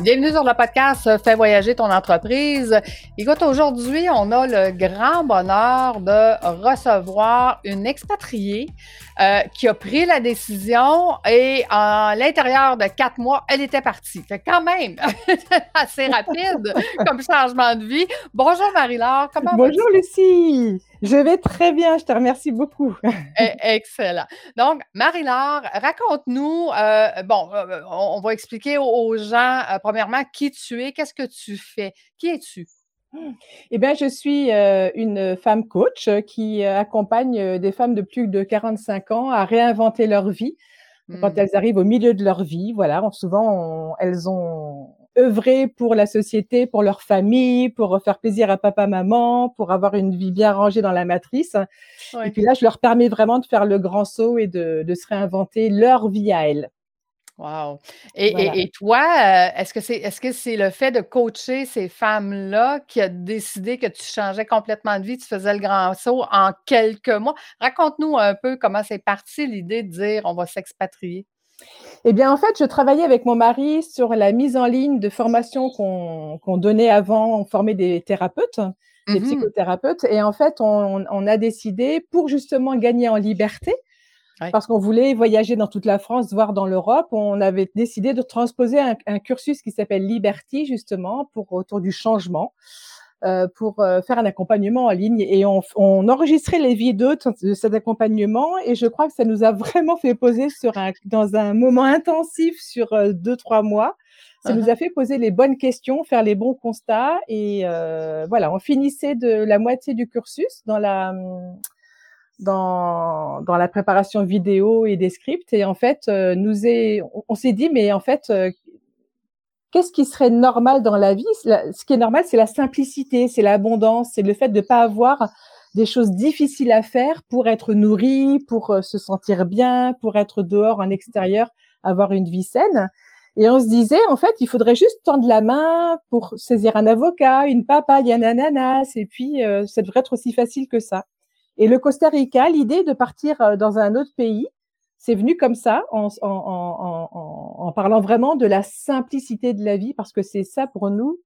Bienvenue sur le podcast Fais voyager ton entreprise. Écoute, aujourd'hui, on a le grand bonheur de recevoir une expatriée euh, qui a pris la décision et à l'intérieur de quatre mois, elle était partie. Fait quand même assez rapide comme changement de vie. Bonjour Marie-Laure, comment Bonjour Lucie. Je vais très bien, je te remercie beaucoup. E-, excellent. Donc, Marie-Laure, raconte-nous, euh, bon, euh, on va expliquer aux gens, euh, premièrement, qui tu es, qu'est-ce que tu fais, qui es-tu? Eh bien, je suis une femme coach qui accompagne des femmes de plus de 45 ans à réinventer leur vie quand mmh. elles arrivent au milieu de leur vie. Voilà, souvent, elles ont œuvrer pour la société, pour leur famille, pour faire plaisir à papa, maman, pour avoir une vie bien rangée dans la matrice. Et puis là, je leur permets vraiment de faire le grand saut et de, se réinventer leur vie à elles. Wow. Et, toi, euh, est-ce que c'est est-ce que c'est le fait de coacher ces femmes-là qui a décidé que tu changeais complètement de vie, tu faisais le grand saut en quelques mois? Raconte-nous un peu comment c'est parti l'idée de dire on va s'expatrier. Eh bien, en fait, je travaillais avec mon mari sur la mise en ligne de formations qu'on donnait avant, on formait des thérapeutes, des mmh psychothérapeutes. Et en fait, on, a décidé, pour justement gagner en liberté, parce qu'on voulait voyager dans toute la France, voire dans l'Europe, on avait décidé de transposer un, un cursus qui s'appelle Liberty, justement, pour autour du changement. Euh, pour euh, faire un accompagnement en ligne et on, on enregistrait les vidéos de, cet accompagnement et je crois que ça nous a vraiment fait poser sur un, dans un moment intensif sur euh, deux trois mois. Ça nous uh-huh. a fait poser les bonnes questions, faire les bons constats et voilà, on finissait de la moitié du cursus dans la dans, dans la préparation vidéo et des scripts et en fait nous est on s'est dit mais en fait qu'est-ce qui serait normal dans la vie? Ce qui est normal, c'est la simplicité, c'est l'abondance, c'est le fait de ne pas avoir des choses difficiles à faire pour être nourri, pour euh, se sentir bien, pour être dehors en extérieur, avoir une vie saine. Et on se disait, en fait, il faudrait juste tendre la main pour saisir un avocat, une papaye, un ananas, et puis euh, ça devrait être aussi facile que ça. Et le Costa Rica, l'idée de partir euh, dans un autre pays, c'est venu comme ça, en, en, en, en, parlant vraiment de la simplicité de la vie, parce que c'est ça pour nous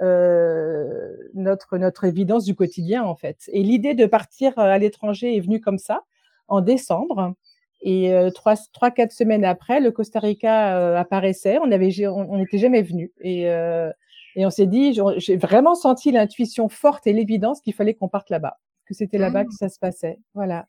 euh, notre notre évidence du quotidien en fait. Et l'idée de partir euh, à l'étranger est venue comme ça en décembre. Et euh, trois, trois, quatre semaines après, le Costa Rica euh, apparaissait. On avait, on n'était jamais venu. Et, et on s'est dit, j'ai vraiment senti l'intuition forte et l'évidence qu'il fallait qu'on parte là-bas, que c'était là-bas mmh. que ça se passait. Voilà.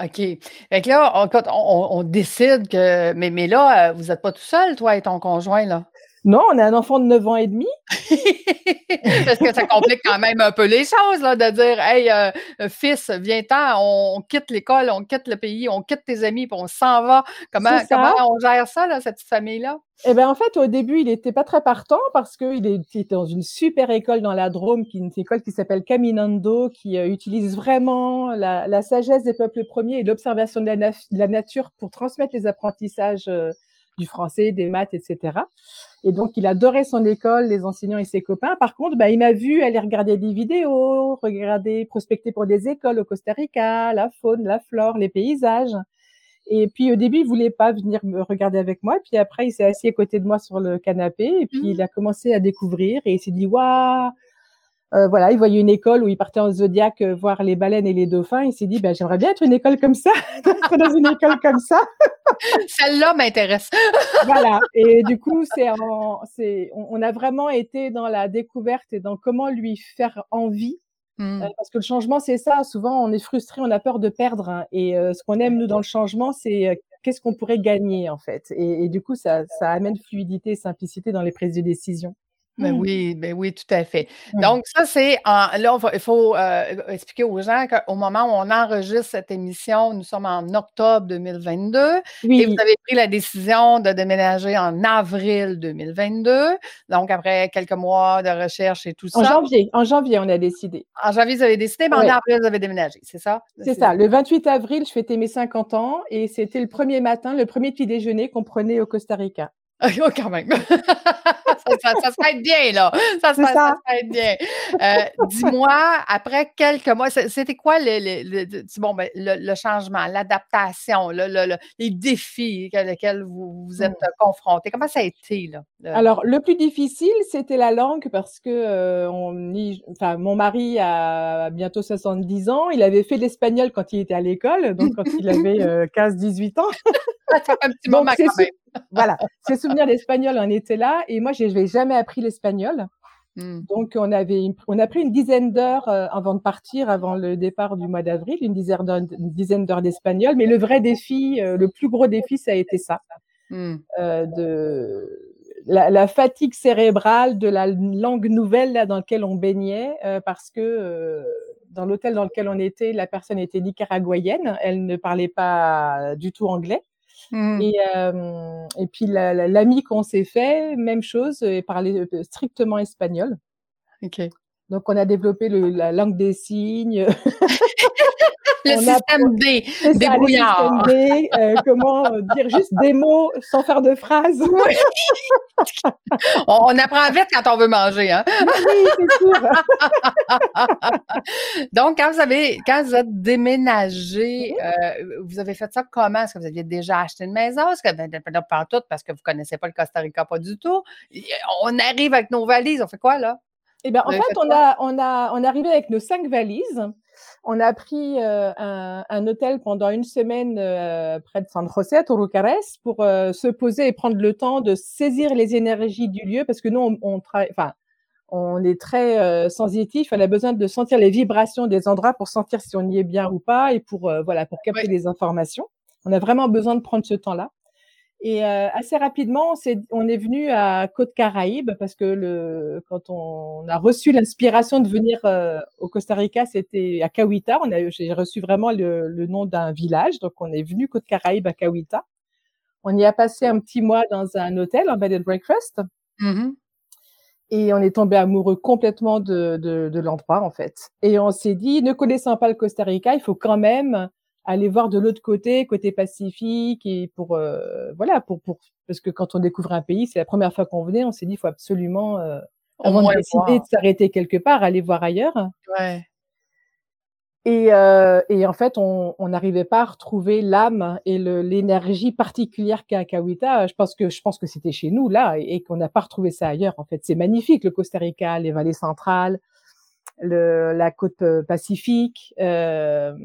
OK. Fait que là, on, on, on décide que. Mais, mais là, euh, vous n'êtes pas tout seul, toi et ton conjoint, là? Non, on a un enfant de 9 ans et demi. Parce que ça complique quand même un peu les choses, là, de dire Hey, euh, euh, fils, viens-t'en, on, quitte l'école, on quitte le pays, on quitte tes amis, puis on s'en va. Comment, comment on gère ça, là, cette famille-là? Eh bien, en fait, au début, il n'était pas très partant parce qu'il était dans une super école dans la Drôme, qui est une école qui s'appelle Caminando, qui euh, utilise vraiment la, sagesse des peuples premiers et l'observation de, la nature pour transmettre les apprentissages du français, des maths, etc. Et donc, il adorait son école, les enseignants et ses copains. Par contre, bah, il m'a vu aller regarder des vidéos, regarder, prospecter pour des écoles au Costa Rica, la faune, la flore, les paysages. Et puis, au début, il voulait pas venir me regarder avec moi. Puis après, il s'est assis à côté de moi sur le canapé. Et puis, mmh. il a commencé à découvrir et il s'est dit, waouh, euh, voilà, il voyait une école où il partait en zodiaque euh, voir les baleines et les dauphins. Il s'est dit, ben, j'aimerais bien être une école comme ça, dans une école comme ça. Celle-là m'intéresse. voilà. Et du coup, c'est, c'est, on, a vraiment été dans la découverte et dans comment lui faire envie. Mmh. Euh, parce que le changement, c'est ça. Souvent, on est frustré, on a peur de perdre. Hein. et ce qu'on aime, nous, dans le changement, c'est qu'est-ce qu'on pourrait gagner, en fait. Et, et du coup, ça, ça amène fluidité et simplicité dans les prises de décision. Ben oui, ben oui, tout à fait. Donc, ça, c'est là, il faut euh, expliquer aux gens qu'au moment où on enregistre cette émission, nous sommes en octobre 2022 et vous avez pris la décision de déménager en avril 2022. Donc, après quelques mois de recherche et tout ça. En janvier, en janvier, on a décidé. En janvier, vous avez décidé, mais en avril, vous avez déménagé, c'est ça? C'est ça. Le 28 avril, je fêtais mes 50 ans et c'était le premier matin, le premier petit déjeuner qu'on prenait au Costa Rica. Oh, quand même. ça, ça, ça, être bien, là. Ça, ça. ça être bien. Euh, dis-moi, après quelques mois, c'était quoi le, le, bon, ben, le, changement, l'adaptation, les défis auxquels vous vous êtes mmh. confrontés? Comment ça a été? Là, Alors, le plus difficile, c'était la langue parce que euh, on enfin, mon mari a bientôt 70 ans. Il avait fait l'espagnol quand il était à l'école, donc quand il avait 15-18 euh, ans. ça fait un petit moment quand même voilà, ses souvenirs d'espagnol en étaient là. Et moi, je n'avais jamais appris l'espagnol. Hmm. Donc, on, avait, on a pris une dizaine d'heures euh, avant de partir, avant le départ du mois d'avril, une dizaine d'heures d'espagnol. Mais le vrai défi, euh, le plus gros défi, ça a été ça. Hmm. Euh, de la, fatigue cérébrale de la langue nouvelle là, dans laquelle on baignait, parce que dans l'hôtel dans lequel on était, la personne était nicaraguayenne, elle ne parlait pas du tout anglais. Mmh. Et, et puis l'ami qu'on s'est fait, même chose, il parlait strictement espagnol. Ok. Donc on a développé le, la langue des signes. le système D, débrouillard. D, euh, comment dire juste des mots sans faire de phrases. on, apprend vite quand on veut manger, hein? oui, c'est sûr. Donc, quand vous avez, quand vous êtes déménagé, euh, vous avez fait ça comment? Est-ce que vous aviez déjà acheté une maison? Est-ce que, ben, pas tout parce que vous ne connaissez pas le Costa Rica, pas du tout. On arrive avec nos valises, on fait quoi, là? Eh bien, en fait, on a, on a, on est arrivé avec nos cinq valises. On a pris euh, un, hôtel pendant une semaine euh, près de San José, Torucares, pour euh, se poser et prendre le temps de saisir les énergies du lieu, parce que nous, on, on enfin, on est très sensitif. On a besoin de sentir les vibrations des endroits pour sentir si on y est bien ou pas, et pour voilà, pour capter les informations. On a vraiment besoin de prendre ce temps-là. Et euh, assez rapidement, on est, on est venu à Côte Caraïbe parce que le, quand on a reçu l'inspiration de venir euh, au Costa Rica, c'était à Cahuita. On a, j'ai reçu vraiment le, le nom d'un village, donc on est venu Côte Caraïbe à Cahuita. On y a passé un petit mois dans un hôtel, en bed and breakfast. Mmh Et on est tombé amoureux complètement de, de, de l'endroit, en fait. Et on s'est dit, ne connaissant pas le Costa Rica, il faut quand même aller voir de l'autre côté, côté Pacifique, et pour euh, voilà, pour pour parce que quand on découvre un pays, c'est la première fois qu'on venait, on s'est dit, il faut absolument euh, avant de décider de s'arrêter quelque part, aller voir ailleurs. Ouais. Et, euh, et en fait, on n'arrivait pas à retrouver l'âme et l'énergie particulière qu'a Kawita. Je pense que je pense que c'était chez nous là et, qu'on n'a pas retrouvé ça ailleurs. En fait, c'est magnifique le Costa Rica, les vallées centrales, le, la côte pacifique. Euh,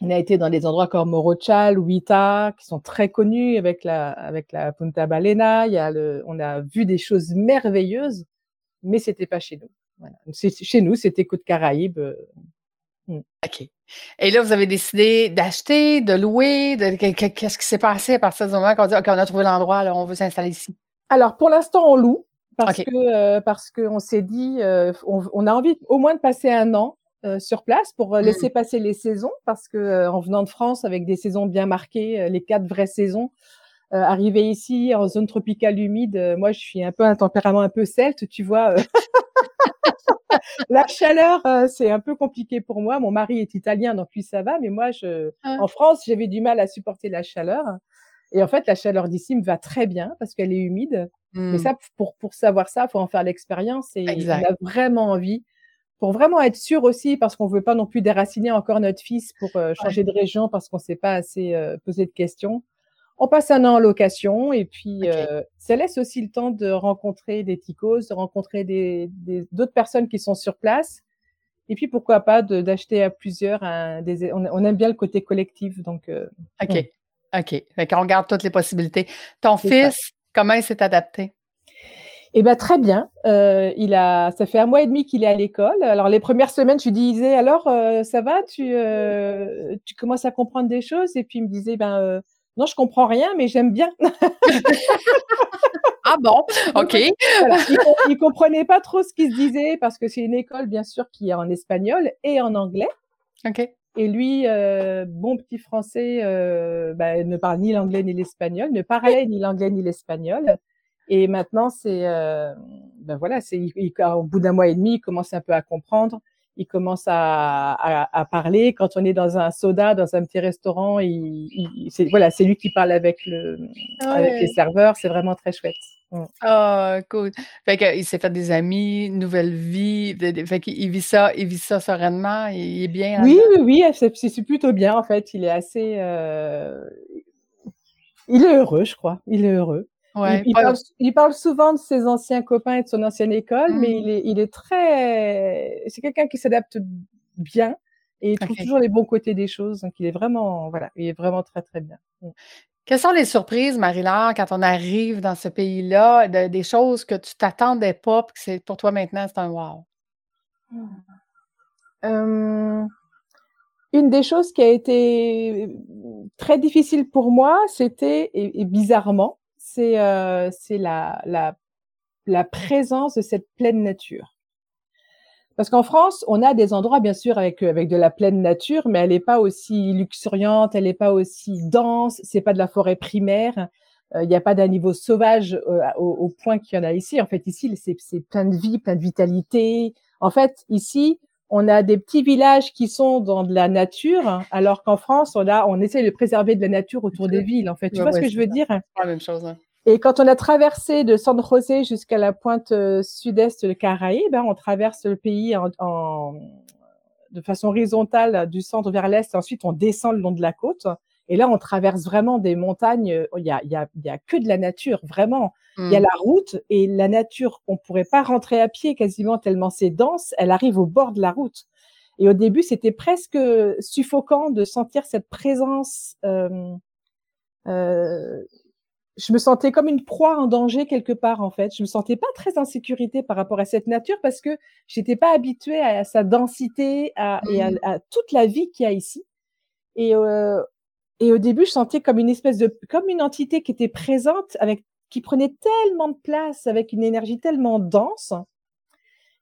on a été dans des endroits comme Morochal, Huita, qui sont très connus avec la, avec la Punta Balena. Il y a le, on a vu des choses merveilleuses, mais c'était pas chez nous. Voilà. Chez nous, c'était Côte Caraïbes. Euh, hmm. OK. Et là, vous avez décidé d'acheter, de louer. De, qu'est-ce qui s'est passé à partir du moment qu'on dit, OK, on a trouvé l'endroit, alors on veut s'installer ici? Alors, pour l'instant, on loue parce que euh, parce qu'on s'est dit, euh, on, on, a envie au moins de passer un an euh, sur place pour euh, mmh. laisser passer les saisons parce que euh, en venant de France avec des saisons bien marquées, les quatre vraies saisons, arriver ici en zone tropicale humide, moi je suis un peu un tempérament un peu celte, tu vois. la chaleur, c'est un peu compliqué pour moi. Mon mari est italien, donc lui ça va, mais moi, je, ah. en France, j'avais du mal à supporter la chaleur. Et en fait, la chaleur d'ici me va très bien parce qu'elle est humide. Mais mmh. ça, pour, pour savoir ça, faut en faire l'expérience et on a vraiment envie pour vraiment être sûr aussi, parce qu'on veut pas non plus déraciner encore notre fils pour euh, changer de région parce qu'on s'est pas assez euh, posé de questions. On passe un an en location et puis euh, ça laisse aussi le temps de rencontrer des ticos, de rencontrer des d'autres personnes qui sont sur place. Et puis pourquoi pas d'acheter à plusieurs un, des, on, aime bien le côté collectif donc. ok, ok. Fait qu'on regarde toutes les possibilités. Ton fils, comment il s'est adapté? Eh ben très bien. Euh, il a, ça fait un mois et demi qu'il est à l'école. Alors les premières semaines, je lui disais alors euh, ça va, tu, euh, tu commences à comprendre des choses? Et puis il me disait ben non, je comprends rien, mais j'aime bien. ah bon, ok. il, ne comprenait pas trop ce qui se disait parce que c'est une école bien sûr qui est en espagnol et en anglais. Ok. Et lui, bon petit français, bah, ne parle ni l'anglais ni l'espagnol, ne parlait ni l'anglais ni l'espagnol. Et maintenant, c'est, euh, ben voilà, c'est, au bout d'un mois et demi, il commence un peu à comprendre. Il commence à, à, à, parler. Quand on est dans un soda, dans un petit restaurant, il, il c'est, voilà, c'est lui qui parle avec le, avec les serveurs. C'est vraiment très chouette. Ah, cool. Fait qu'il s'est fait des amis, nouvelle vie. Fait qu'il vit ça, il vit ça sereinement. Il est bien. Oui, oui, oui. C'est plutôt bien, en fait. Il est assez. Euh... Il est heureux, je crois. Il est heureux il, parle, souvent de ses anciens copains et de son ancienne école, mais mmh. il est, il est très. C'est quelqu'un qui s'adapte bien et il trouve toujours les bons côtés des choses. Donc, il est vraiment, voilà, il est vraiment très, très bien. Mmh. Quelles sont les surprises, Marie-Laure, quand on arrive dans ce pays-là, des choses que tu t'attendais pas, que c'est pour toi maintenant, c'est un wow? Mmh. une des choses qui a été très difficile pour moi, c'était, et bizarrement, c'est euh, la, la, la présence de cette pleine nature. Parce qu'en France, on a des endroits, bien sûr, avec, avec de la pleine nature, mais elle n'est pas aussi luxuriante, elle n'est pas aussi dense, c'est pas de la forêt primaire, euh, il n'y a pas d'un niveau sauvage euh, au, au, point qu'il y en a ici. En fait, ici, c'est plein de vie, plein de vitalité. En fait, ici, on a des petits villages qui sont dans de la nature, alors qu'en France, on a, on essaie de préserver de la nature autour des villes. En fait, tu vois ce que je veux dire? La même chose. Hein. Et quand on a traversé de San José jusqu'à la pointe euh, sud-est de Caraïbes, ben, on traverse le pays en, de façon horizontale du centre vers l'est, et ensuite on descend le long de la côte. Et là, on traverse vraiment des montagnes. Il y a, il y a, il y a que de la nature, vraiment. Il y a hmm. la route et la nature, on pourrait pas rentrer à pied quasiment tellement c'est dense. Elle arrive au bord de la route. Et au début, c'était presque suffocant de sentir cette présence euh, euh, je me sentais comme une proie en danger quelque part en fait. Je me sentais pas très en sécurité par rapport à cette nature parce que j'étais pas habituée à, sa densité à, et mmh. à, toute la vie qu'il y a ici. Et, euh, et au début, je sentais comme une espèce de, comme une entité qui était présente avec, qui prenait tellement de place avec une énergie tellement dense.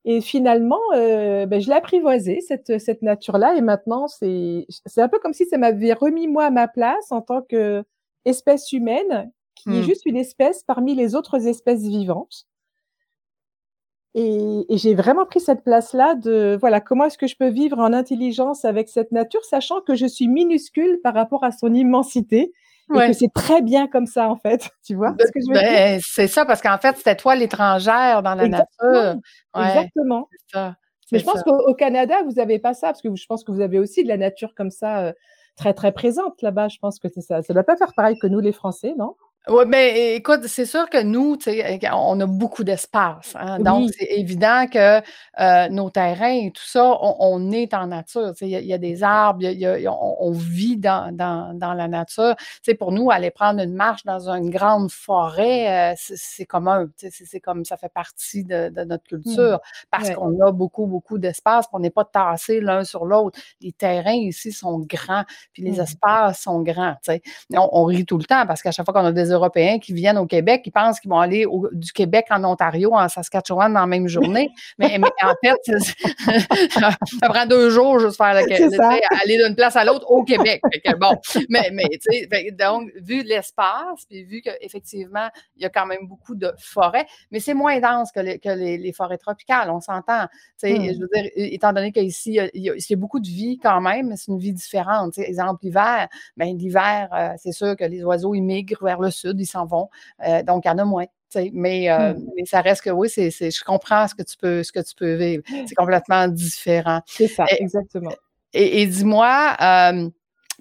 Et finalement, euh, ben, je l'ai apprivoisée cette cette nature-là. Et maintenant, c'est c'est un peu comme si ça m'avait remis moi à ma place en tant que espèce humaine qui est mmh. juste une espèce parmi les autres espèces vivantes. Et, j'ai vraiment pris cette place-là de, voilà, comment est-ce que je peux vivre en intelligence avec cette nature, sachant que je suis minuscule par rapport à son immensité. Et que c'est très bien comme ça, en fait. Tu vois ce que je veux ben, C'est ça, parce qu'en fait, c'était toi l'étrangère dans la nature. Exactement. Ça, Mais je pense qu'au Canada, vous n'avez pas ça, parce que je pense que vous avez aussi de la nature comme ça, euh, très, très présente là-bas. Je pense que c'est ça. Ça ne doit pas faire pareil que nous, les Français, non? Oui, mais écoute, c'est sûr que nous, on a beaucoup d'espace. Hein, donc, c'est évident que euh, nos terrains et tout ça, on, est en nature. Il y, a des arbres, on, vit dans, dans, la nature. pour nous, aller prendre une marche dans une grande forêt, euh, c'est commun. C'est comme ça fait partie de, notre mmh. culture parce qu'on a beaucoup, beaucoup d'espace. On n'est pas tassé l'un sur l'autre. Les terrains ici sont grands, puis les mmh. espaces sont grands. On, on rit tout le temps parce qu'à chaque fois qu'on a des Européens qui viennent au Québec, ils pensent qu'ils vont aller du Québec en Ontario, en Saskatchewan dans la même journée. mais, en fait, ça prend deux jours juste faire aller d'une place à l'autre au Québec. bon, mais, mais tu sais, donc, vu l'espace, puis vu qu'effectivement, il y a quand même beaucoup de forêts, mais c'est moins dense que, les, que les, forêts tropicales, on s'entend. Je hmm. veux dire, étant donné qu'ici, il y, a, beaucoup de vie quand même, mais c'est une vie différente. exemple, l'hiver, ben, l'hiver, euh, c'est sûr que les oiseaux, ils migrent vers le sud ils s'en vont. Euh, donc, il y en a moins. Mais, euh, hmm. mais ça reste que oui, c'est, je comprends ce que tu peux, ce que tu peux vivre. C'est complètement différent. C'est ça, exactement. Et, dis-moi, euh,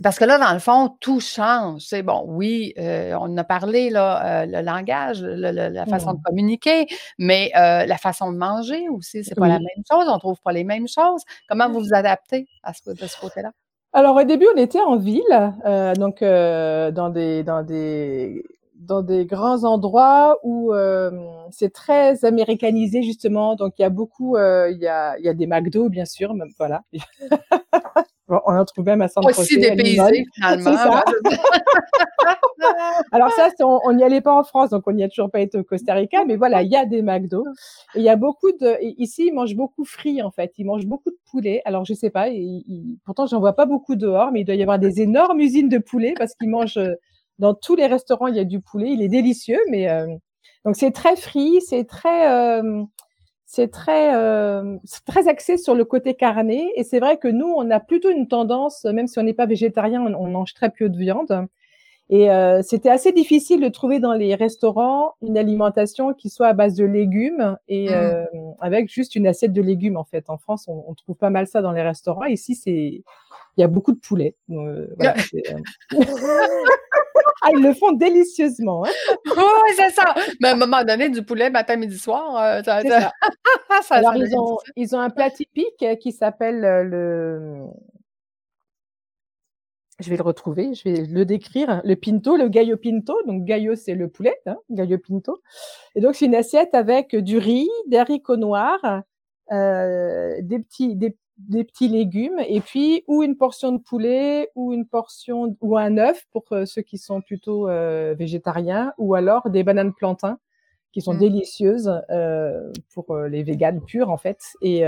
parce que là, dans le fond, tout change. C'est bon, oui, on a parlé, là, le langage, la façon de hmm. communiquer, mais la façon de manger aussi, c'est pas la même chose. On trouve pas les mêmes choses. Comment vous vous adaptez à ce, de ce côté-là? Alors au début, on était en ville, euh, donc euh, dans des dans des dans des grands endroits où euh, c'est très américanisé justement. Donc il y a beaucoup, euh, il y a il y a des McDo bien sûr, voilà. on en trouve même à San Aussi dépaysé finalement. Alors ça, on n'y allait pas en France, donc on n'y a toujours pas été au Costa Rica, mais voilà, il y a des McDo. Et il y a beaucoup de, ici, ils mangent beaucoup frit, en fait. Ils mangent beaucoup de poulet. Alors, je sais pas, ils, pourtant, j'en vois pas beaucoup dehors, mais il doit y avoir des énormes usines de poulet parce qu'ils mangent, euh, dans tous les restaurants, il y a du poulet. Il est délicieux, mais, euh, donc c'est très frit, c'est très, euh, c'est très, euh, très axé sur le côté carné. Et c'est vrai que nous, on a plutôt une tendance, même si on n'est pas végétarien, on, mange très peu de viande. Et euh, c'était assez difficile de trouver dans les restaurants une alimentation qui soit à base de légumes et mmh. euh, avec juste une assiette de légumes en fait. En France, on, on, trouve pas mal ça dans les restaurants. Ici, c'est il y a beaucoup de poulet. Euh, voilà, ah, ils le font délicieusement. Hein. oui, c'est ça. Mais à un moment donné, du poulet matin, midi, soir, euh, ça, ça. ça, Alors, ils, ont, ils ont un plat typique qui s'appelle euh, le. Je vais le retrouver, je vais le décrire. Le pinto, le gallo pinto. Donc, gallo, c'est le poulet, hein, gallo pinto. Et donc, c'est une assiette avec du riz, des haricots noirs, euh, des petits, des des petits légumes et puis ou une portion de poulet ou une portion ou un œuf pour euh, ceux qui sont plutôt euh, végétariens ou alors des bananes plantains qui sont mmh. délicieuses euh, pour les véganes purs en fait et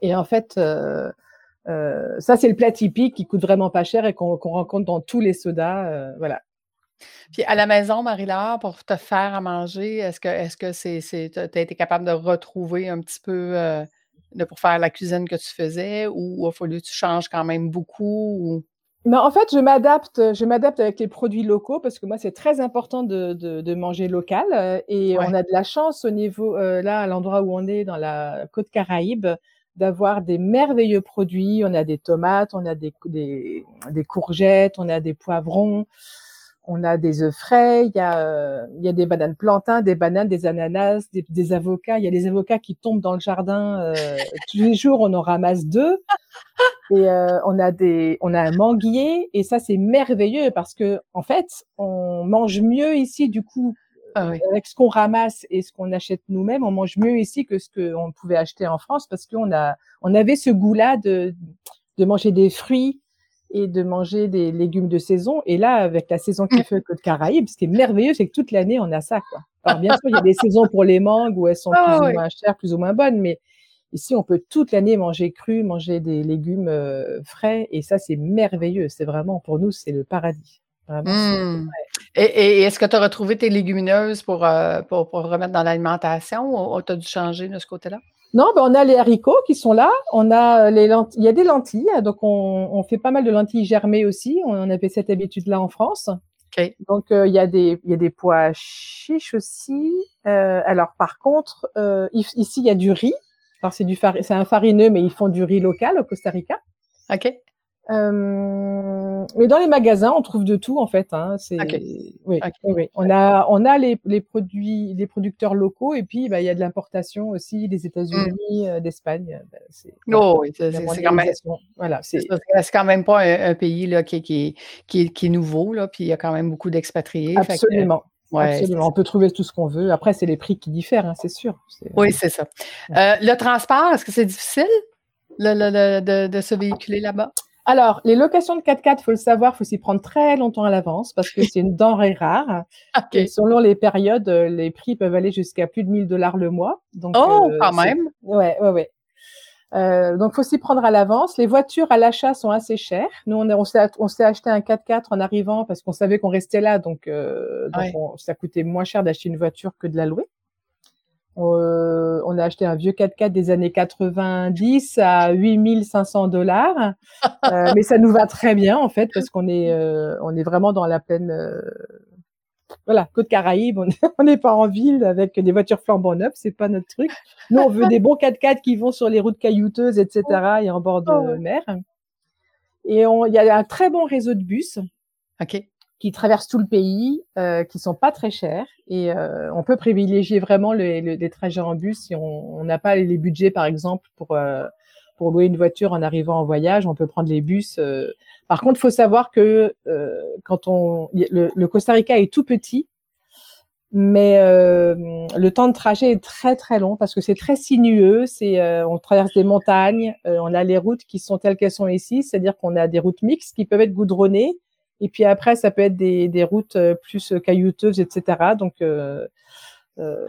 et en fait ça c'est le plat typique qui coûte vraiment pas cher et qu'on rencontre dans tous les sodas voilà puis à la maison, Marie-Laure, pour te faire à manger, est-ce que est-ce que c'est, été capable de retrouver un petit peu pour faire la cuisine que tu faisais ou il a fallu que tu changes quand même beaucoup? Mais en fait, je m'adapte, je m'adapte avec les produits locaux parce que moi, c'est très important de, de, manger local. Euh, et on a de la chance au niveau, euh, là, à l'endroit où on est, dans la côte Caraïbe, d'avoir des merveilleux produits. On a des tomates, on a des, des, des courgettes, on a des poivrons on a des œufs frais, il y a, euh, il y a des bananes plantains, des bananes, des ananas, des, avocats. Il y a des avocats qui tombent dans le jardin. Euh, tous les jours, on en ramasse deux. Et euh, on a des, on a un manguier. Et ça, c'est merveilleux parce que, en fait, on mange mieux ici, du coup, ah avec ce qu'on ramasse et ce qu'on achète nous-mêmes. On mange mieux ici que ce qu'on pouvait acheter en France parce qu'on a, on avait ce goût-là de, de manger des fruits et de manger des légumes de saison. Et là, avec la saison qui mmh. fait Côte Caraïbes, ce qui est merveilleux, c'est que toute l'année, on a ça. Quoi. Alors, bien sûr, il y a des saisons pour les mangues où elles sont ah plus ou moins chères, plus ou moins bonnes, mais ici, on peut toute l'année manger cru, manger des légumes euh, frais, et ça, c'est merveilleux. C'est vraiment, pour nous, c'est le paradis. Mmh. Et, est-ce que tu as retrouvé tes légumineuses pour, euh, pour, pour, remettre dans l'alimentation ou tu as dû changer de ce côté-là? Non, ben on a les haricots qui sont là. On a les lentilles. Il y a des lentilles, donc on, on fait pas mal de lentilles germées aussi. On avait cette habitude-là en France. Okay. Donc euh, il y a des il y a des pois chiches aussi. Euh, alors par contre, euh, ici il y a du riz. Alors c'est du c'est un farineux, mais ils font du riz local au Costa Rica. Ok. Euh, mais dans les magasins, on trouve de tout en fait. Hein. C'est oui, oui, On a on a les, les produits, les producteurs locaux et puis bah, il y a de l'importation aussi des États-Unis, mmh. euh, d'Espagne. Bah, oh, oui, c'est quand même voilà, c'est quand même pas un, pays là qui, qui, qui, qui est nouveau là, puis il y a quand même beaucoup d'expatriés. Absolument. Ouais, Absolument. On peut trouver tout ce qu'on veut. Après, c'est les prix qui diffèrent, hein, c'est sûr. Oui, c'est ça. Euh, le transport, est-ce que c'est difficile le, de, de se véhiculer là-bas? Alors, les locations de 4x4, faut le savoir, faut s'y prendre très longtemps à l'avance parce que c'est une denrée rare. Et selon les périodes, euh, les prix peuvent aller jusqu'à plus de 1000 dollars le mois. Donc, oh, euh, quand même. Ouais, ouais, ouais. Euh, donc, faut s'y prendre à l'avance. Les voitures à l'achat sont assez chères. Nous, on, on s'est acheté un 4x4 en arrivant parce qu'on savait qu'on restait là, donc, euh, donc ça coûtait moins cher d'acheter une voiture que de la louer. Euh, on a acheté un vieux 4x4 des années 90 à 8500 dollars, euh, mais ça nous va très bien en fait parce qu'on est euh, on est vraiment dans la pleine voilà côte Caraïbe. On n'est pas en ville avec des voitures flambant neuves, c'est pas notre truc. Nous on veut des bons 4x4 qui vont sur les routes caillouteuses, etc. et en bord de oh, mer. Et il y a un très bon réseau de bus. Ok qui traversent tout le pays, euh, qui sont pas très chers et euh, on peut privilégier vraiment les, les, trajets en bus si on n'a pas les budgets par exemple pour euh, pour louer une voiture en arrivant en voyage, on peut prendre les bus. Euh. Par contre, faut savoir que euh, quand on le, le, Costa Rica est tout petit, mais le temps de trajet est très très long parce que c'est très sinueux. C'est on traverse des montagnes, on a les routes qui sont telles qu'elles sont ici, c'est-à-dire qu'on a des routes mixtes qui peuvent être goudronnées Et puis après, ça peut être des, des routes plus caillouteuses, etc. Donc euh,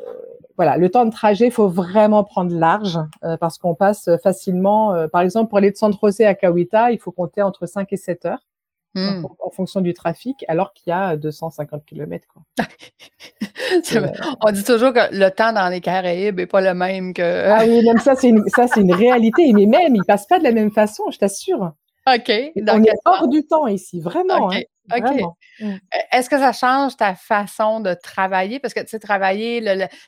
voilà, le temps de trajet, il faut vraiment prendre large euh, parce qu'on passe facilement. Euh, par exemple, pour aller de Santa José à Kawita, il faut compter entre 5 et 7 heures hmm. en, fonction du trafic, alors qu'il y a 250 km. Quoi. on dit toujours que le temps dans les Caraïbes n'est pas le même que. ah oui, même ça, c'est une, ça, c'est une réalité. Mais même, il passe pas de la même façon, je t'assure. OK. on est hors du temps ici, vraiment. Hein. OK. Mmh. E, est-ce que ça change ta façon de travailler? Parce que, tu sais, travailler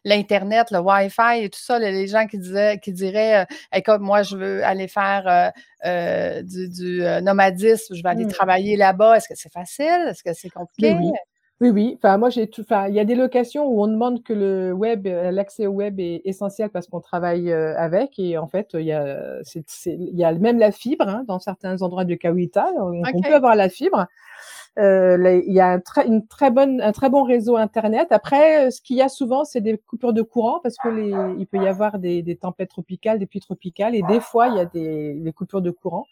l'Internet, le, Wi-Fi et tout ça, les gens qui, disaient, qui diraient, euh, écoute, moi, je veux aller faire euh, euh, du, nomadisme, je vais aller mmh. travailler là-bas. Est-ce que c'est facile? Est-ce que c'est compliqué? Oui, oui. Oui, Enfin, moi, j'ai tout. Enfin, il y a des locations où on demande que le web, l'accès au web est essentiel parce qu'on travaille avec. Et en fait, il y a, il y a même la fibre hein, dans certains endroits de Kawita. on peut avoir la fibre. Euh, il y a un, très, une très bonne, un très bon réseau Internet. Après, euh, ce qu'il y a souvent, c'est des coupures de courant parce que les, il peut y avoir des, des, tempêtes tropicales, des pluies tropicales, et des fois, il y a des, des coupures de courant.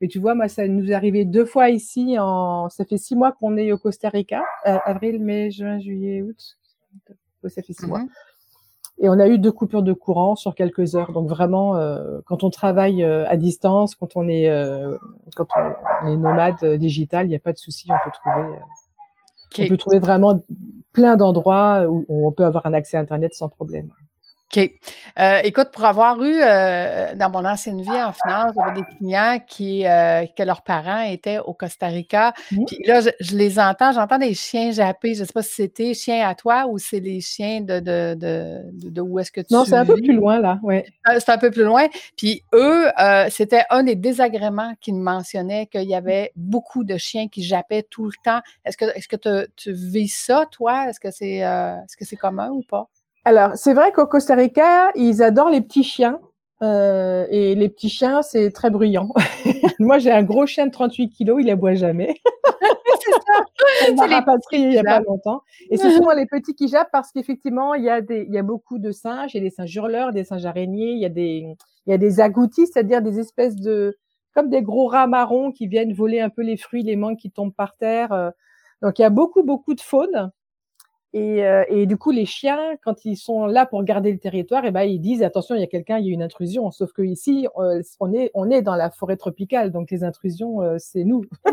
Et tu vois, moi, ça nous est arrivé deux fois ici. En, ça fait six mois qu'on est au Costa Rica, euh, avril, mai, juin, juillet, août. Ça fait six mois. Mm-hmm. Et on a eu deux coupures de courant sur quelques heures. Donc vraiment, euh, quand on travaille euh, à distance, quand on est, euh, quand on est nomade digital, il n'y a pas de souci, on peut trouver, on peut trouver vraiment plein d'endroits où on peut avoir un accès à Internet sans problème. OK. Euh, écoute, pour avoir eu euh, dans mon ancienne vie en finance, j'avais des clients qui euh, que leurs parents étaient au Costa Rica. Mmh. Puis là, je, les entends, j'entends des chiens jappés. Je ne sais pas si c'était chien à toi ou c'est les chiens de, de, de, de, où est-ce que tu Non, c'est un peu plus loin, là, oui. c'est un peu plus loin. Puis eux, c'était un des désagréments qu'ils mentionnaient qu'il y avait beaucoup de chiens qui jappaient tout le temps. Est-ce que est-ce que tu vis ça, toi? Est-ce que c'est est-ce que c'est commun ou pas? Alors, c'est vrai qu'au Costa Rica, ils adorent les petits chiens. Euh, et les petits chiens, c'est très bruyant. Moi, j'ai un gros chien de 38 kilos, il aboie jamais. c'est ça. Rapatrié il y a pas longtemps. Et c'est souvent les petits qui jappent parce qu'effectivement, il y a des, il y a beaucoup de singes. Il y a des singes hurleurs, des singes araignées. Il y a des, il y a des agoutis, c'est-à-dire des espèces de, comme des gros rats marrons qui viennent voler un peu les fruits, les mangues qui tombent par terre. Euh. Donc, il y a beaucoup, beaucoup de faune. Et, euh, et, du coup, les chiens, quand ils sont là pour garder le territoire, eh ben, ils disent attention, il y a quelqu'un, il y a une intrusion. Sauf que ici, euh, on est, on est dans la forêt tropicale, donc les intrusions, euh, c'est nous.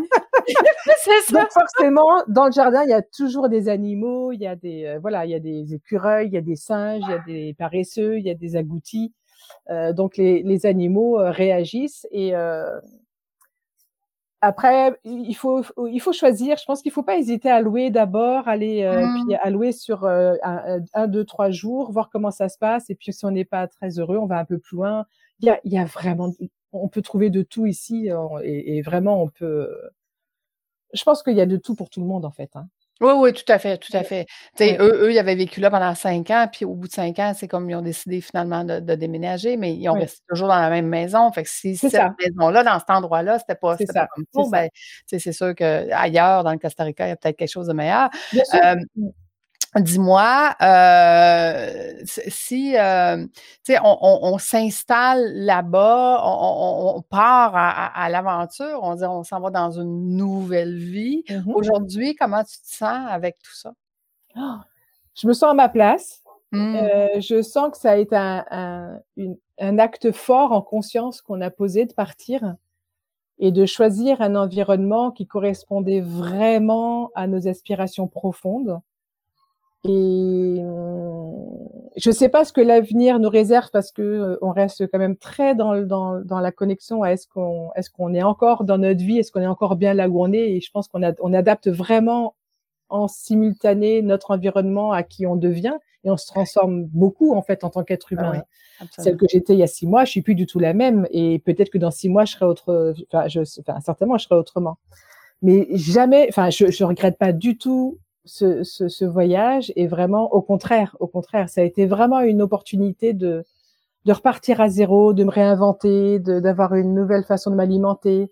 c'est ça. Donc forcément, dans le jardin, il y a toujours des animaux, il y a des, voilà, il y a des écureuils, il y a des singes, il y a des paresseux, il y a des agoutis. donc les, les animaux réagissent et après, il faut, il faut choisir. Je pense qu'il faut pas hésiter à louer d'abord, aller euh, mmh. puis à louer sur euh, un, deux, trois jours, voir comment ça se passe. Et puis si on n'est pas très heureux, on va un peu plus loin. Il y a, il y a vraiment, on peut trouver de tout ici et, et vraiment on peut. Je pense qu'il y a de tout pour tout le monde en fait. Hein. Oui, oui, tout à fait, tout à fait. Eux, eux, ils avaient vécu là pendant cinq ans, puis au bout de cinq ans, c'est comme ils ont décidé finalement de, déménager, mais ils ont resté toujours dans la même maison. Fait que si cette maison-là, dans cet endroit-là, c'était pas, pas comme ça, ben, c'est sûr qu'ailleurs, dans le Costa Rica, il y a peut-être quelque chose de meilleur. Euh, Dis-moi, euh, si euh, on, on, s'installe là-bas, on, part à, l'aventure, on dit on s'en va dans une nouvelle vie. Mmh Aujourd'hui, comment tu te sens avec tout ça? Ah! je me sens à ma place. Mmh. Euh, je sens que ça a été un, un acte fort en conscience qu'on a posé de partir et de choisir un environnement qui correspondait vraiment à nos aspirations profondes et je ne sais pas ce que l'avenir nous réserve parce que euh, on reste quand même très dans, dans, dans la connexion à est-ce qu'on est encore dans notre vie, est-ce qu'on est encore bien là où on est. Et je pense qu'on on adapte vraiment en simultané notre environnement à qui on devient et on se transforme beaucoup en fait en tant qu'être ah humain. Celle que j'étais il y a six mois, je suis plus du tout la même et peut-être que dans six mois je serai autre, enfin, je, enfin certainement je serai autrement. Mais jamais, enfin je, je regrette pas du tout ce, voyage est vraiment au contraire, au contraire, ça a été vraiment une opportunité de, de repartir à zéro, de me réinventer, d'avoir une nouvelle façon de m'alimenter.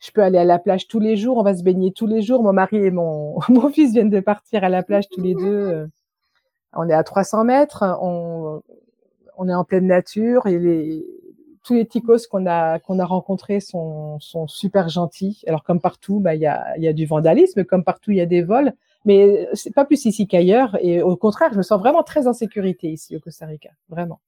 Je peux aller à la plage tous les jours, on va se baigner tous les jours. Mon mari et mon, mon fils viennent de partir à la plage tous les deux. On est à 300 mètres, on, on est en pleine nature et les, tous les ticos qu'on a qu'on a rencontrés sont, sont super gentils. Alors comme partout, bah il y a, y a du vandalisme, comme partout il y a des vols, mais c'est pas plus ici qu'ailleurs. Et au contraire, je me sens vraiment très en sécurité ici au Costa Rica, vraiment.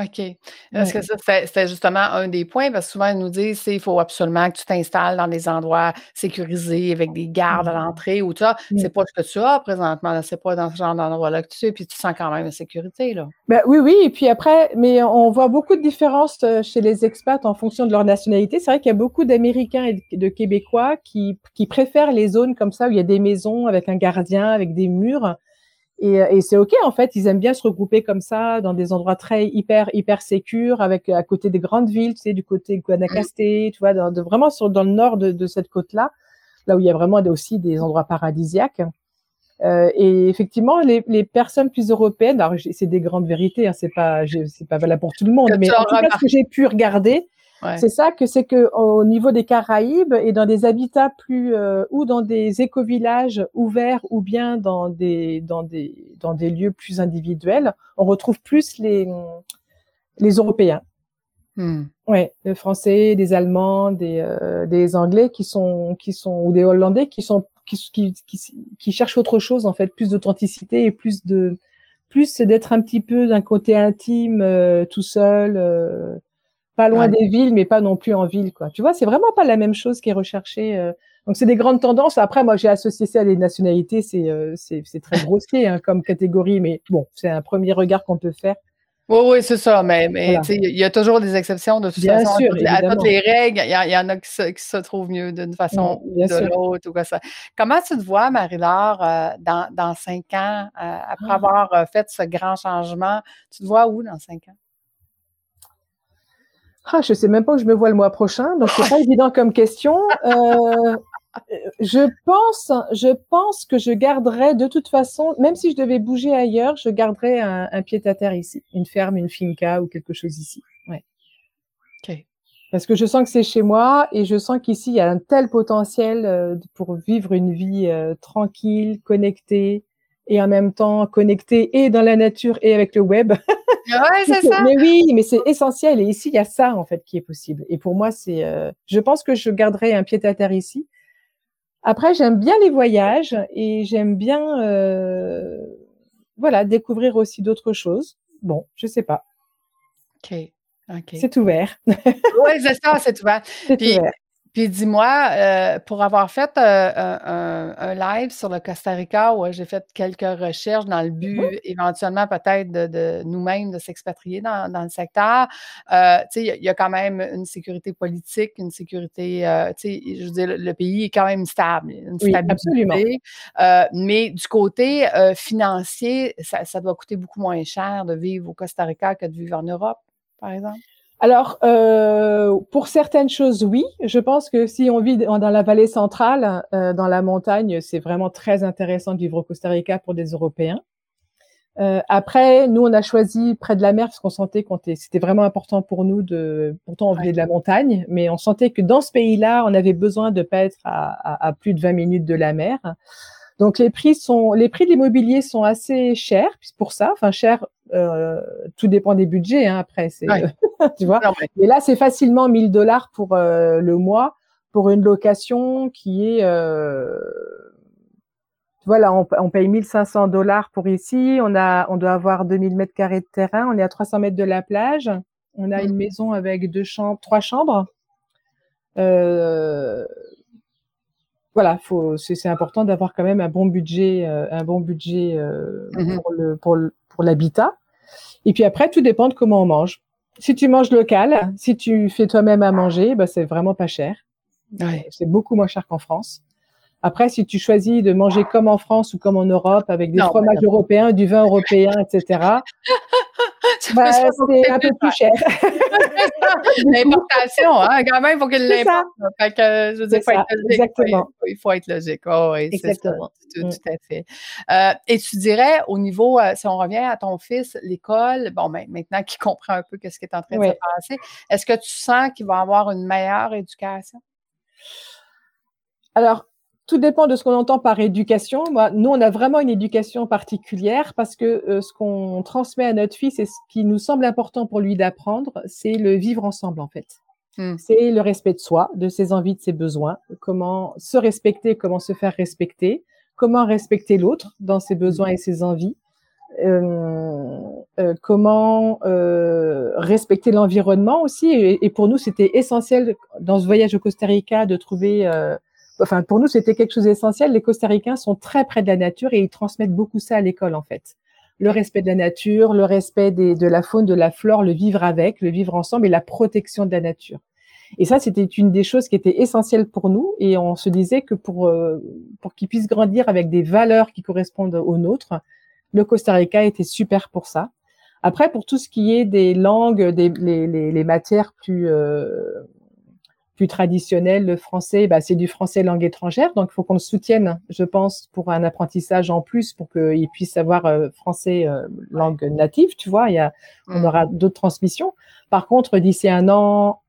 OK. Est-ce que ça, c'était justement un des points? Parce que souvent, ils nous disent qu'il faut absolument que tu t'installes dans des endroits sécurisés avec des gardes à mmh. l'entrée ou tout ça. Mmh. C'est pas ce que tu as présentement. C'est pas dans ce genre d'endroit-là que tu es, puis tu sens quand même la sécurité. Là. Ben, oui, oui. Et puis après, mais on voit beaucoup de différences euh, chez les expats en fonction de leur nationalité. C'est vrai qu'il y a beaucoup d'Américains et de Québécois qui, qui préfèrent les zones comme ça où il y a des maisons avec un gardien, avec des murs. Et, euh, et c'est ok en fait, ils aiment bien se regrouper comme ça dans des endroits très hyper hyper sécures, avec à côté des grandes villes, tu sais, du côté de Guanacaste, tu vois, dans, de, vraiment sur dans le nord de, de cette côte là, là où il y a vraiment aussi des endroits paradisiaques. Euh, et effectivement, les, les, personnes plus européennes, alors c'est des grandes vérités, hein, c'est pas c'est pas valable pour tout le monde, mais en tout cas ce que j'ai pu regarder, c'est ça que c'est que au niveau des Caraïbes et dans des habitats plus euh, ou dans des écovillages ouverts ou bien dans des dans des dans des lieux plus individuels, on retrouve plus les les Européens. Hmm. Ouais, les Français, des Allemands, des euh, des Anglais qui sont qui sont ou des Hollandais qui sont qui qui, qui, cherchent autre chose en fait, plus d'authenticité et plus de plus d'être un petit peu d'un côté intime, euh, tout seul. Pas loin des villes, mais pas non plus en ville, quoi. Tu vois, c'est vraiment pas la même chose qui est recherchée. Euh. Donc, c'est des grandes tendances. Après, moi, j'ai associé ça à des nationalités. C'est euh, c'est très grossier hein, comme catégorie, mais bon, c'est un premier regard qu'on peut faire. Oui, oui, c'est ça. Mais, mais il y a toujours des exceptions de toute Bien façon. Sûr, à toutes les règles, il y, en a qui se, trouvent mieux d'une façon ou de l'autre. Ou ça. Comment tu te vois, Marie-Laure, euh, dans, dans cinq ans, après ah. avoir fait ce grand changement? Tu te vois où dans cinq ans? Ah, je sais même pas où je me vois le mois prochain, donc c'est pas évident comme question. Euh, je pense, je pense que je garderai de toute façon, même si je devais bouger ailleurs, je garderai un, un pied à terre ici, une ferme, une finca ou quelque chose ici. Ouais. Ok. Parce que je sens que c'est chez moi et je sens qu'ici il y a un tel potentiel euh, pour vivre une vie euh, tranquille, connectée et en même temps connectée et dans la nature et avec le web. Ouais, c'est ça. Mais oui, mais c'est essentiel. Et ici, il y a ça, en fait, qui est possible. Et pour moi, c'est, euh, je pense que je garderai un pied à terre ici. Après, j'aime bien les voyages et j'aime bien, euh, voilà, découvrir aussi d'autres choses. Bon, je sais pas. OK. OK. C'est ouvert. oui, c'est ça, c'est ouvert. C'est ouvert. Puis dis-moi, euh, pour avoir fait euh, un, live sur le Costa Rica où j'ai fait quelques recherches dans le but éventuellement peut-être de, nous-mêmes de s'expatrier dans, le secteur, euh, il y, a quand même une sécurité politique, une sécurité, je veux dire, le, pays est quand même stable, une stabilité. mais du côté financier, ça, ça doit coûter beaucoup moins cher de vivre au Costa Rica que de vivre en Europe, par exemple. Alors, euh, pour certaines choses, oui. Je pense que si on vit dans la vallée centrale, euh, dans la montagne, c'est vraiment très intéressant de vivre au Costa Rica pour des Européens. Euh, après, nous, on a choisi près de la mer parce qu'on sentait que c'était vraiment important pour nous de. Pourtant, on venait de la montagne, mais on sentait que dans ce pays-là, on avait besoin de pas être à, à, à, plus de 20 minutes de la mer. Donc les prix sont, les prix de l'immobilier sont assez chers pour ça. Enfin chers, euh, tout dépend des budgets. Hein, après, c'est, tu vois. mais... là, c'est facilement 1000 dollars pour euh, le mois pour une location qui est, euh, voilà, on, on paye 1500 dollars pour ici. On a, on doit avoir 2000 mètres carrés de terrain. On est à 300 mètres de la plage. On a une maison avec deux chambres, trois chambres. Euh, voilà, faut, c'est important d'avoir quand même un bon budget, euh, un bon budget euh, mmh pour le pour pour l'habitat. Et puis après, tout dépend de comment on mange. Si tu manges local, si tu fais toi-même à manger, bah, c'est vraiment pas cher. C'est beaucoup moins cher qu'en France. Après, si tu choisis de manger comme en France ou comme en Europe, avec des fromages européens, du vin européen, etc., bah, c'est un peu plus cher. L'importation, hein, quand même, il faut qu'il l'importe. Fait que, je veux dire, faut être logique. Exactement. Il faut être logique. Oh, oui, c'est ça. Tout, mm. tout, à fait. Euh, et tu dirais, au niveau, euh, si on revient à ton fils, l'école, bon, ben, maintenant qu'il comprend un peu ce qui est en train de se passer, est-ce que tu sens qu'il va avoir une meilleure éducation? Alors, tout dépend de ce qu'on entend par éducation. Moi, nous, on a vraiment une éducation particulière parce que euh, ce qu'on transmet à notre fils et ce qui nous semble important pour lui d'apprendre, c'est le vivre ensemble, en fait. Hmm. C'est le respect de soi, de ses envies, de ses besoins, comment se respecter, comment se faire respecter, comment respecter l'autre dans ses besoins et ses envies, euh, euh, comment euh, respecter l'environnement aussi. Et, et, pour nous, c'était essentiel dans ce voyage au Costa Rica de trouver enfin pour nous c'était quelque chose d'essentiel. Les Costaricains sont très près de la nature et ils transmettent beaucoup ça à l'école en fait. Le respect de la nature, le respect de la faune, de la flore, le vivre avec, le vivre ensemble et la protection de la nature. Et ça, c'était une des choses qui était essentielle pour nous. Et on se disait que pour, euh, pour qu'ils puissent grandir avec des valeurs qui correspondent aux nôtres, le Costa Rica était super pour ça. Après, pour tout ce qui est des langues, des, les, les, les matières plus, euh, plus traditionnel, le français, bah, c'est du français langue étrangère. Donc, il faut qu'on le soutienne, je pense, pour un apprentissage en plus, pour qu'il puisse avoir euh, français euh, langue native, tu vois. Y a, on mm. aura d'autres transmissions. Par contre, d'ici un an,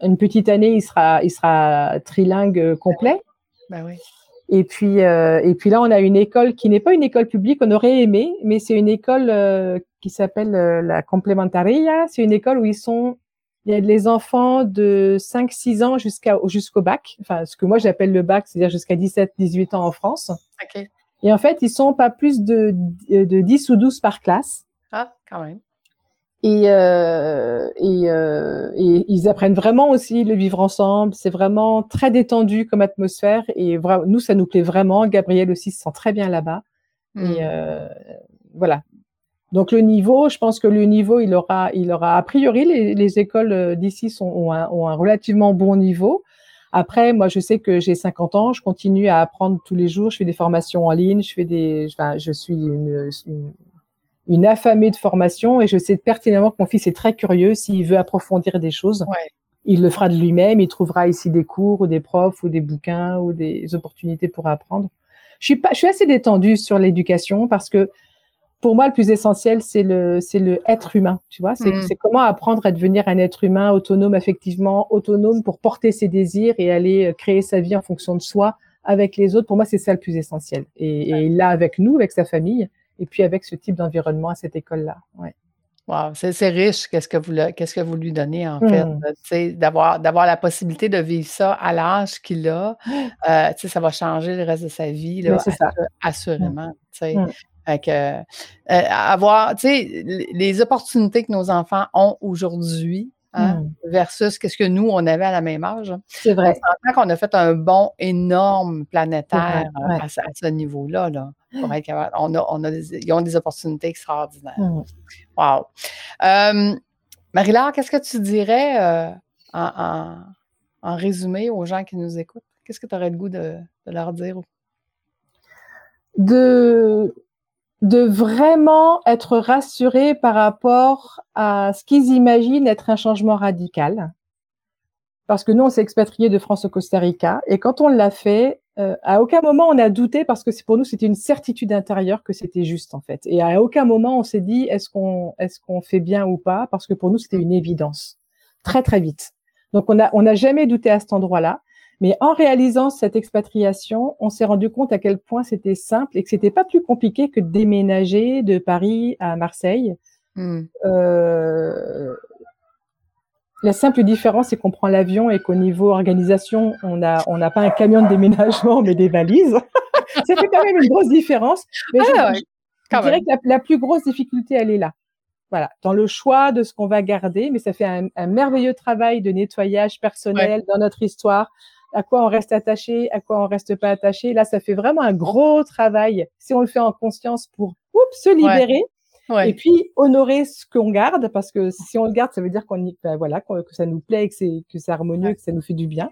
une petite année, il sera, il sera trilingue euh, complet. Bah oui. Et puis, et puis là, on a une école qui n'est pas une école publique, on aurait aimé, mais c'est une école qui s'appelle la Complementaria. C'est une école où ils sont il y a les enfants de 5-6 ans jusqu'à jusqu'au bac, enfin ce que moi j'appelle le bac, c'est-à-dire jusqu'à 17-18 ans en France. Okay. Et en fait, ils sont pas plus de, de 10 ou 12 par classe. Ah, quand même. Et, euh, et, euh, et, ils apprennent vraiment aussi le vivre ensemble. C'est vraiment très détendu comme atmosphère. Et nous, ça nous plaît vraiment. Gabriel aussi se sent très bien là-bas. Et hmm. euh, voilà. Donc le niveau, je pense que le niveau, il aura, il aura a priori les, les écoles euh, d'ici sont ont un, ont un, relativement bon niveau. Après, moi, je sais que j'ai 50 ans, je continue à apprendre tous les jours. Je fais des formations en ligne, je fais des, enfin, je suis une, une, une, affamée de formation et je sais pertinemment que mon fils est très curieux. S'il veut approfondir des choses, ouais. il le fera de lui-même. Il trouvera ici des cours ou des profs ou des bouquins ou des opportunités pour apprendre. Je suis pas, je suis assez détendue sur l'éducation parce que pour moi, le plus essentiel, c'est le, c'est le être humain. Tu vois, c'est, mm. comment apprendre à devenir un être humain autonome, effectivement, autonome pour porter ses désirs et aller euh, créer sa vie en fonction de soi avec les autres. Pour moi, c'est ça le plus essentiel. Et, et là, avec nous, avec sa famille, et puis avec ce type d'environnement à cette école-là. Ouais. Wow, c'est, c'est riche qu'est-ce que vous qu'est-ce que vous lui donnez en fait, mm. d'avoir d'avoir la possibilité de vivre ça à l'âge qu'il a, euh, ça va changer le reste de sa vie là, ça. assurément. Mm. Fait que, euh, avoir, tu sais, les opportunités que nos enfants ont aujourd'hui, hein, hmm. versus ce que nous, on avait à la même âge. Hein. C'est vrai. On qu'on a fait un bond énorme planétaire euh, À, ce niveau-là. Là, pour être on a, on a des, ils ont des opportunités extraordinaires. Hmm. Wow. Euh, Marie-Laure, qu'est-ce que tu dirais euh, en, en, en, résumé aux gens qui nous écoutent? Qu'est-ce que tu aurais le goût de, de leur dire? De de vraiment être rassurés par rapport à ce qu'ils imaginent être un changement radical. Parce que nous, on s'est expatrié de France au Costa Rica, et quand on l'a fait, euh, à aucun moment on a douté parce que pour nous c'était une certitude intérieure que c'était juste en fait. Et à aucun moment on s'est dit est-ce qu'on est-ce qu'on fait bien ou pas parce que pour nous c'était une évidence très très vite. Donc on a on n'a jamais douté à cet endroit-là. Mais en réalisant cette expatriation, on s'est rendu compte à quel point c'était simple et que c'était pas plus compliqué que de déménager de Paris à Marseille. Mm. Euh, la simple différence, c'est qu'on prend l'avion et qu'au niveau organisation, on n'a pas un camion de déménagement, mais des valises. ça fait quand même une grosse différence. Mais ah, je, je dirais que la, la, plus grosse difficulté, elle est là. Voilà, dans le choix de ce qu'on va garder, mais ça fait un, un merveilleux travail de nettoyage personnel ouais. dans notre histoire à quoi on reste attaché, à quoi on reste pas attaché. Là, ça fait vraiment un gros travail si on le fait en conscience pour oups, se libérer. Ouais. Ouais. Et puis honorer ce qu'on garde, parce que si on le garde, ça veut dire qu'on ben, voilà que ça nous plaît, que c'est que c'est harmonieux, que ça nous fait du bien.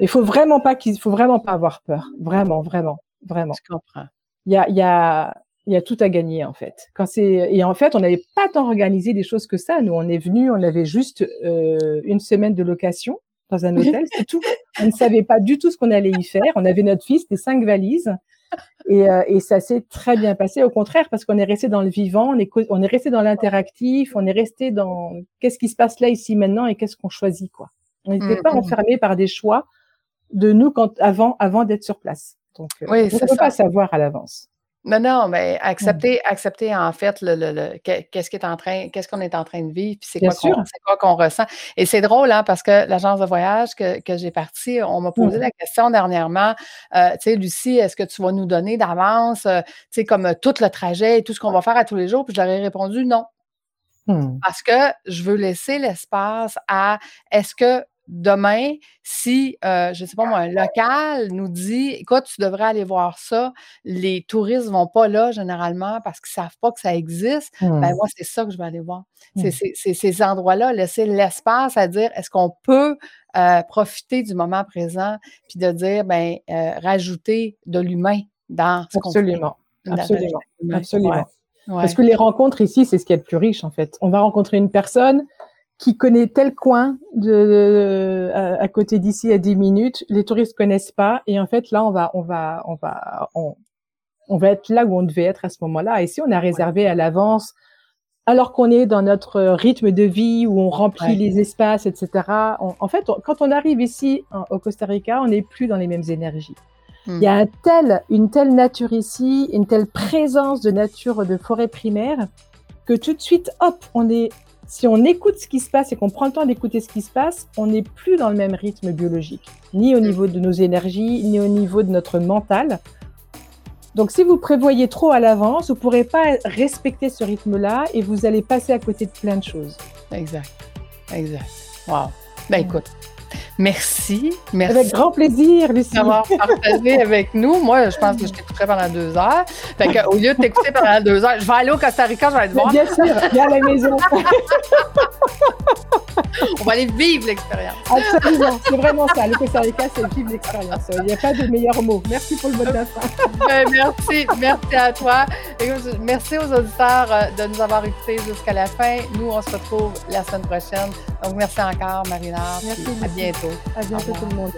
Il faut vraiment pas qu'il faut vraiment pas avoir peur, vraiment, vraiment, vraiment. Je comprends. Il y a, il y a, il y a tout à gagner en fait. Quand c'est et en fait, on n'avait pas tant organisé des choses que ça. Nous, on est venu, on avait juste euh, une semaine de location dans un hôtel, c'est tout. On ne savait pas du tout ce qu'on allait y faire. On avait notre fils, des cinq valises. Et, euh, et ça s'est très bien passé. Au contraire, parce qu'on est resté dans le vivant, on est, on est resté dans l'interactif, on est resté dans qu'est-ce qui se passe là, ici, maintenant, et qu'est-ce qu'on choisit, quoi. On n'était mmh, pas mmh. enfermé par des choix de nous quand, avant, avant d'être sur place. Donc, euh, on ne peut pas savoir à l'avance. Mais non, mais accepter, accepter en fait le, qu'est-ce est en train, qu'est-ce qu'on est en train de vivre, puis c'est quoi qu'on ressent. Et c'est drôle, hein, parce que l'agence de voyage que, j'ai partie, on m'a posé mmh. la question dernièrement, euh, tu sais, Lucie, est-ce que tu vas nous donner d'avance, euh, tu sais, comme tout le trajet et tout ce qu'on va faire à tous les jours? Puis je leur ai répondu non. Mmh. Parce que je veux laisser l'espace à est-ce que demain, si, euh, je ne sais pas moi, un local nous dit, écoute, tu devrais aller voir ça, les touristes ne vont pas là généralement parce qu'ils ne savent pas que ça existe, ben mmh. moi, c'est ça que je vais aller voir. C'est mmh. ces endroits-là, laisser l'espace à dire, est-ce qu'on peut euh, profiter du moment présent, puis de dire, ben, euh, rajouter de l'humain dans ce fait. Absolument, absolument, absolument. Parce que les rencontres ici, c'est ce qui est le plus riche, en fait. On va rencontrer une personne, qui connaît tel coin de, à, côté d'ici à 10 minutes, les touristes connaissent pas et en fait là on va on va on va on, on va être là où on devait être à ce moment-là et si on a réservé à l'avance alors qu'on est dans notre rythme de vie où on remplit les espaces, etc. en fait, quand on arrive ici au Costa Rica, on n'est plus dans les mêmes énergies. Il y a hmm. un tel, une telle nature ici, une telle présence de nature de forêt primaire que tout de suite, hop, on est si on écoute ce qui se passe et qu'on prend le temps d'écouter ce qui se passe, on n'est plus dans le même rythme biologique, ni au niveau de nos énergies, ni au niveau de notre mental. Donc, si vous prévoyez trop à l'avance, vous ne pourrez pas respecter ce rythme-là et vous allez passer à côté de plein de choses. Exact. Exact. Wow. Ben écoute, Merci. Merci. Avec grand plaisir, Lucie. D'avoir partagé avec nous. Moi, je pense que je t'écouterai pendant deux heures. Fait que, au lieu de t'écouter pendant deux heures, je vais aller au Costa Rica, je vais aller te voir. Bien sûr, viens à la maison. On va aller vivre l'expérience. Absolument. C'est vraiment ça. Le Costa Rica, c'est vivre l'expérience. Il n'y a pas de meilleur mot. Merci pour le bon d'instant. Ben, merci. Merci à toi. merci aux auditeurs euh, de nous avoir écoutés jusqu'à la fin. Nous, on se retrouve la semaine prochaine. Donc, merci encore, Marina. Merci. À bientôt. À bientôt tout le monde.